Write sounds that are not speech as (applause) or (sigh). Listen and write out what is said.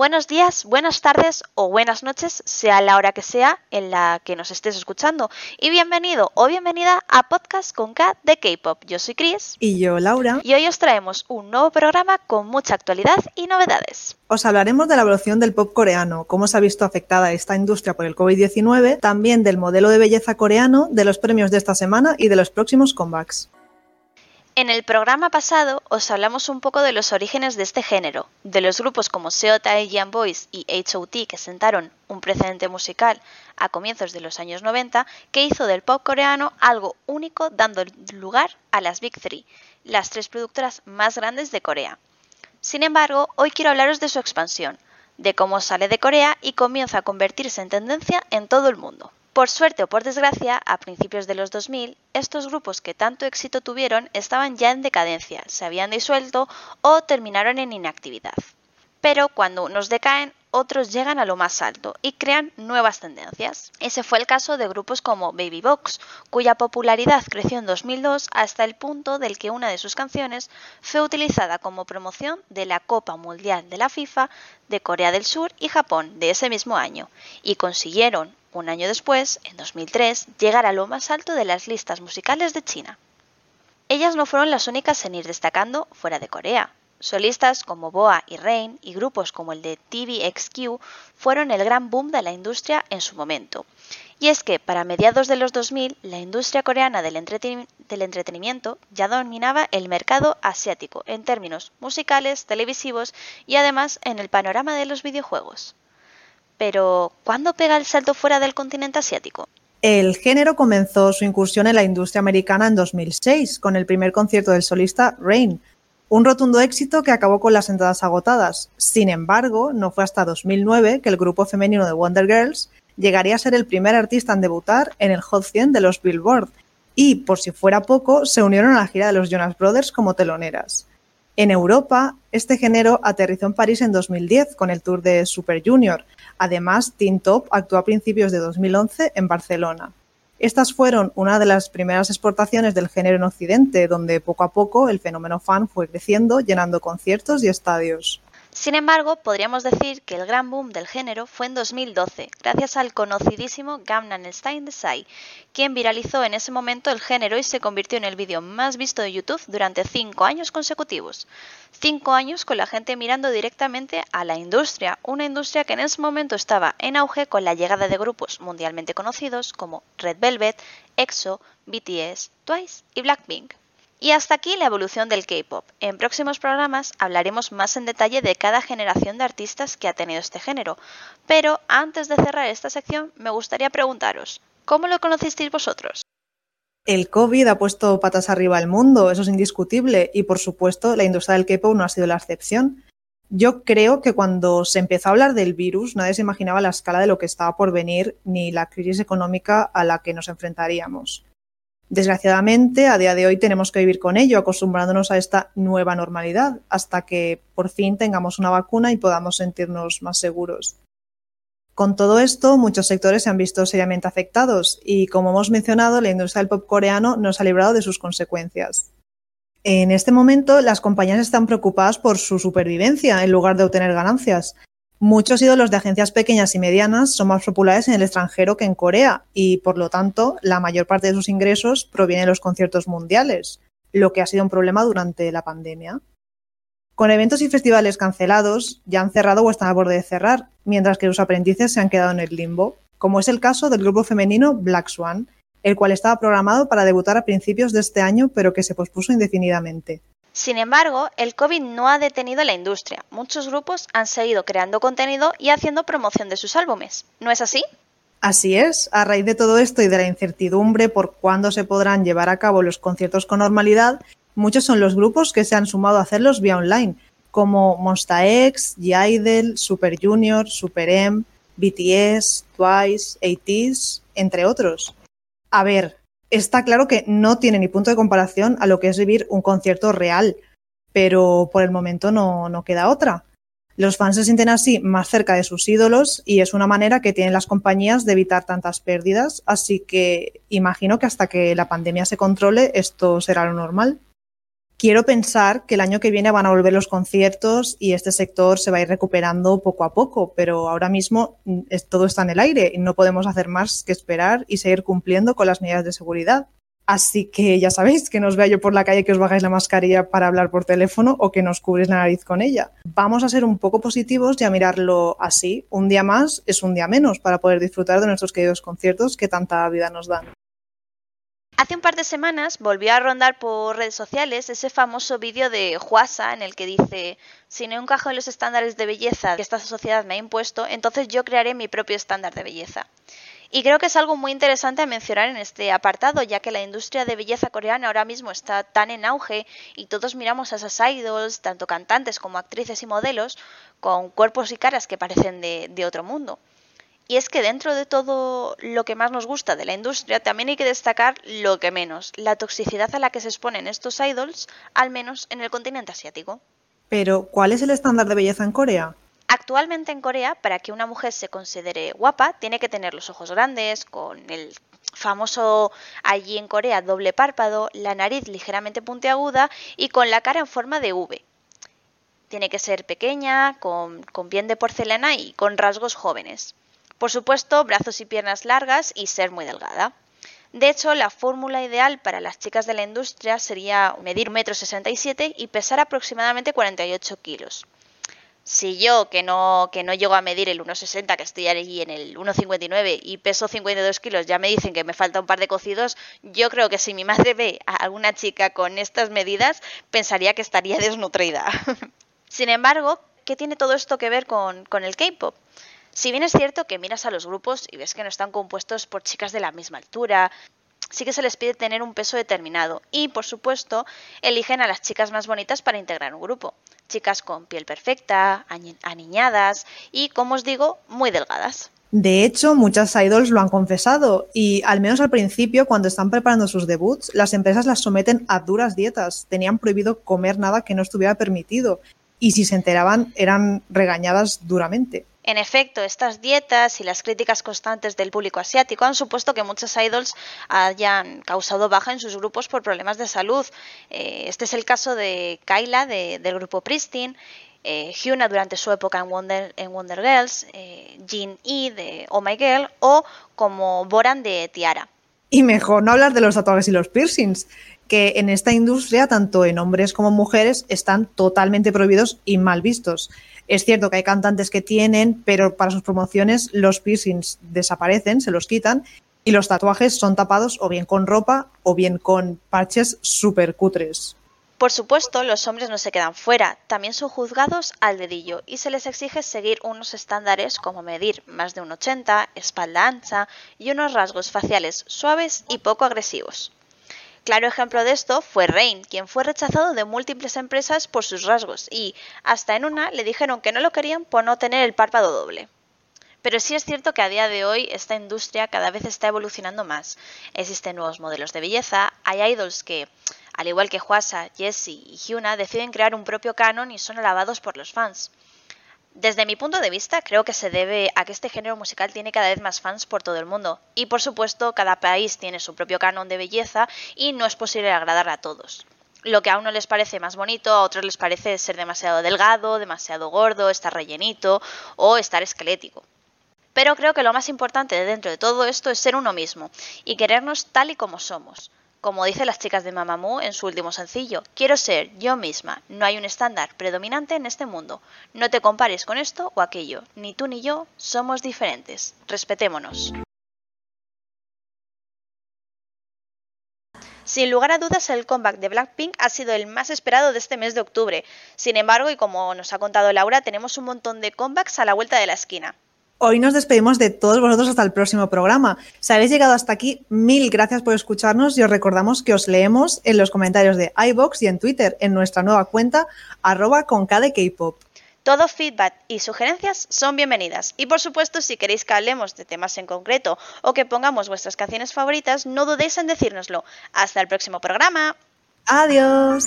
buenos días, buenas tardes o buenas noches, sea la hora que sea en la que nos estés escuchando. Y bienvenido o bienvenida a Podcast con K de K-Pop. Yo soy Chris. Y yo, Laura. Y hoy os traemos un nuevo programa con mucha actualidad y novedades. Os hablaremos de la evolución del pop coreano, cómo se ha visto afectada esta industria por el COVID-19, también del modelo de belleza coreano, de los premios de esta semana y de los próximos comebacks. En el programa pasado os hablamos un poco de los orígenes de este género, de los grupos como Seota, Young Boys y H.O.T. que sentaron un precedente musical a comienzos de los años 90 que hizo del pop coreano algo único dando lugar a las Big Three, las tres productoras más grandes de Corea. Sin embargo, hoy quiero hablaros de su expansión, de cómo sale de Corea y comienza a convertirse en tendencia en todo el mundo. Por suerte o por desgracia, a principios de los 2000, estos grupos que tanto éxito tuvieron estaban ya en decadencia, se habían disuelto o terminaron en inactividad. Pero cuando unos decaen, otros llegan a lo más alto y crean nuevas tendencias. Ese fue el caso de grupos como Baby Box, cuya popularidad creció en 2002 hasta el punto del que una de sus canciones fue utilizada como promoción de la Copa Mundial de la FIFA de Corea del Sur y Japón de ese mismo año, y consiguieron un año después, en 2003, llegar a lo más alto de las listas musicales de China. Ellas no fueron las únicas en ir destacando fuera de Corea. Solistas como Boa y Rain y grupos como el de TVXQ fueron el gran boom de la industria en su momento. Y es que para mediados de los 2000 la industria coreana del, entretenimiento ya dominaba el mercado asiático en términos musicales, televisivos y además en el panorama de los videojuegos. Pero, ¿cuándo pega el salto fuera del continente asiático? El género comenzó su incursión en la industria americana en 2006 con el primer concierto del solista Rain, un rotundo éxito que acabó con las entradas agotadas. Sin embargo, no fue hasta 2009 que el grupo femenino de Wonder Girls llegaría a ser el primer artista en debutar en el Hot 100 de los Billboard y, por si fuera poco, se unieron a la gira de los Jonas Brothers como teloneras. En Europa, este género aterrizó en París en 2010 con el tour de Super Junior. Además, Teen Top actuó a principios de 2011 en Barcelona. Estas fueron una de las primeras exportaciones del género en Occidente, donde poco a poco el fenómeno fan fue creciendo, llenando conciertos y estadios. Sin embargo, podríamos decir que el gran boom del género fue en 2012, gracias al conocidísimo Gangnam Style Desai, quien viralizó en ese momento el género y se convirtió en el vídeo más visto de YouTube durante cinco años consecutivos. Cinco años con la gente mirando directamente a la industria, una industria que en ese momento estaba en auge con la llegada de grupos mundialmente conocidos como Red Velvet, EXO, BTS, Twice y Blackpink. Y hasta aquí la evolución del K-Pop. En próximos programas hablaremos más en detalle de cada generación de artistas que ha tenido este género. Pero antes de cerrar esta sección, me gustaría preguntaros, ¿cómo lo conocisteis vosotros? El COVID ha puesto patas arriba al mundo, eso es indiscutible, y por supuesto la industria del K-Pop no ha sido la excepción. Yo creo que cuando se empezó a hablar del virus, nadie se imaginaba la escala de lo que estaba por venir ni la crisis económica a la que nos enfrentaríamos. Desgraciadamente, a día de hoy tenemos que vivir con ello, acostumbrándonos a esta nueva normalidad, hasta que por fin tengamos una vacuna y podamos sentirnos más seguros. Con todo esto, muchos sectores se han visto seriamente afectados y, como hemos mencionado, la industria del pop coreano no se ha librado de sus consecuencias. En este momento, las compañías están preocupadas por su supervivencia en lugar de obtener ganancias, Muchos ídolos de agencias pequeñas y medianas son más populares en el extranjero que en Corea y, por lo tanto, la mayor parte de sus ingresos proviene de los conciertos mundiales, lo que ha sido un problema durante la pandemia. Con eventos y festivales cancelados, ya han cerrado o están a borde de cerrar, mientras que sus aprendices se han quedado en el limbo, como es el caso del grupo femenino Black Swan, el cual estaba programado para debutar a principios de este año, pero que se pospuso indefinidamente. Sin embargo, el COVID no ha detenido la industria. Muchos grupos han seguido creando contenido y haciendo promoción de sus álbumes. ¿No es así? Así es, a raíz de todo esto y de la incertidumbre por cuándo se podrán llevar a cabo los conciertos con normalidad, muchos son los grupos que se han sumado a hacerlos vía online, como Monsta X, G-Idol, Super Junior, Super M, BTS, Twice, ATEEZ, entre otros. A ver, está claro que no tiene ni punto de comparación a lo que es vivir un concierto real, pero por el momento no, no queda otra. Los fans se sienten así más cerca de sus ídolos y es una manera que tienen las compañías de evitar tantas pérdidas, así que imagino que hasta que la pandemia se controle esto será lo normal. Quiero pensar que el año que viene van a volver los conciertos y este sector se va a ir recuperando poco a poco, pero ahora mismo mm, todo está en el aire y no podemos hacer más que esperar y seguir cumpliendo con las medidas de seguridad. Así que ya sabéis que nos vea yo por la calle que os bajáis la mascarilla para hablar por teléfono o que nos cubrís la nariz con ella. Vamos a ser un poco positivos y a mirarlo así. Un día más es un día menos para poder disfrutar de nuestros queridos conciertos que tanta vida nos dan. Hace un par de semanas volvió a rondar por redes sociales ese famoso vídeo de Juasa en el que dice si no encajo en los estándares de belleza que esta sociedad me ha impuesto, entonces yo crearé mi propio estándar de belleza. Y creo que es algo muy interesante a mencionar en este apartado, ya que la industria de belleza coreana ahora mismo está tan en auge y todos miramos a esas idols, tanto cantantes como actrices y modelos, con cuerpos y caras que parecen de, de otro mundo. Y es que dentro de todo lo que más nos gusta de la industria, también hay que destacar lo que menos, la toxicidad a la que se exponen estos idols, al menos en el continente asiático. Pero, ¿cuál es el estándar de belleza en Corea? Actualmente en Corea, para que una mujer se considere guapa, tiene que tener los ojos grandes, con el famoso allí en Corea doble párpado, la nariz ligeramente puntiaguda y con la cara en forma de V. Tiene que ser pequeña, con, con piel de porcelana y con rasgos jóvenes. Por supuesto, brazos y piernas largas y ser muy delgada. De hecho, la fórmula ideal para las chicas de la industria sería medir 1,67 m y pesar aproximadamente 48 kilos si yo, que no, que no llego a medir el 1,60, que estoy allí en el 1,59 y peso 52 kilos, ya me dicen que me falta un par de cocidos, yo creo que si mi madre ve a alguna chica con estas medidas, pensaría que estaría desnutrida. (laughs) Sin embargo, ¿qué tiene todo esto que ver con, con el K-Pop? Si bien es cierto que miras a los grupos y ves que no están compuestos por chicas de la misma altura, sí que se les pide tener un peso determinado y, por supuesto, eligen a las chicas más bonitas para integrar un grupo. Chicas con piel perfecta, aniñadas y, como os digo, muy delgadas. De hecho, muchas idols lo han confesado y al menos al principio, cuando están preparando sus debuts, las empresas las someten a duras dietas. Tenían prohibido comer nada que no estuviera permitido y si se enteraban eran regañadas duramente. En efecto, estas dietas y las críticas constantes del público asiático han supuesto que muchas idols hayan causado baja en sus grupos por problemas de salud. Eh, este es el caso de Kyla del grupo Pristine, eh, Hyuna durante su época en Wonder, Girls, eh, E de Oh My Girl o como Boran de Tiara. Y mejor no hablar de los tatuajes y los piercings, que en esta industria, tanto en hombres como mujeres, están totalmente prohibidos y mal vistos. Es cierto que hay cantantes que tienen, pero para sus promociones los piercings desaparecen, se los quitan y los tatuajes son tapados o bien con ropa o bien con parches súper cutres. Por supuesto, los hombres no se quedan fuera, también son juzgados al dedillo y se les exige seguir unos estándares como medir más de un 80, espalda ancha y unos rasgos faciales suaves y poco agresivos. Claro ejemplo de esto fue Rain, quien fue rechazado de múltiples empresas por sus rasgos y, hasta en una, le dijeron que no lo querían por no tener el párpado doble. Pero sí es cierto que a día de hoy esta industria cada vez está evolucionando más. Existen nuevos modelos de belleza, hay idols que, al igual que Huasa, Jessie y Hyuna, deciden crear un propio canon y son alabados por los fans. Desde mi punto de vista, creo que se debe a que este género musical tiene cada vez más fans por todo el mundo. Y por supuesto, cada país tiene su propio canon de belleza y no es posible agradar a todos. Lo que a uno les parece más bonito, a otros les parece ser demasiado delgado, demasiado gordo, estar rellenito o estar esquelético. Pero creo que lo más importante dentro de todo esto es ser uno mismo y querernos tal y como somos. Como dicen las chicas de Mamamoo en su último sencillo, quiero ser yo misma, no hay un estándar predominante en este mundo. No te compares con esto o aquello, ni tú ni yo somos diferentes. Respetémonos. Sin lugar a dudas, el comeback de Blackpink ha sido el más esperado de este mes de octubre. Sin embargo, y como nos ha contado Laura, tenemos un montón de comebacks a la vuelta de la esquina. Hoy nos despedimos de todos vosotros hasta el próximo programa. Si habéis llegado hasta aquí, mil gracias por escucharnos y os recordamos que os leemos en los comentarios de iBox y en Twitter en nuestra nueva cuenta arroba con K-pop. Todo feedback y sugerencias son bienvenidas. Y por supuesto, si queréis que hablemos de temas en concreto o que pongamos vuestras canciones favoritas, no dudéis en decírnoslo. Hasta el próximo programa. Adiós.